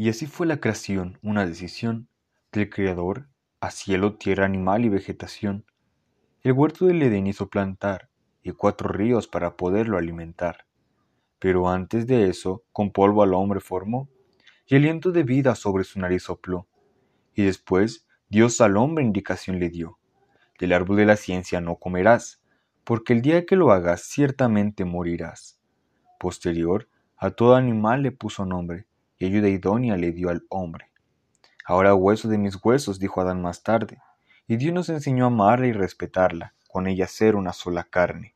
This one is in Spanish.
Y así fue la creación, una decisión del Creador a cielo, tierra, animal y vegetación. El huerto del Edén hizo plantar y cuatro ríos para poderlo alimentar. Pero antes de eso, con polvo al hombre formó y aliento de vida sobre su nariz sopló. Y después Dios al hombre indicación le dio. Del árbol de la ciencia no comerás, porque el día que lo hagas ciertamente morirás. Posterior, a todo animal le puso nombre, y ayuda idónea le dio al hombre. Ahora hueso de mis huesos, dijo Adán más tarde, y Dios nos enseñó a amarla y respetarla, con ella ser una sola carne.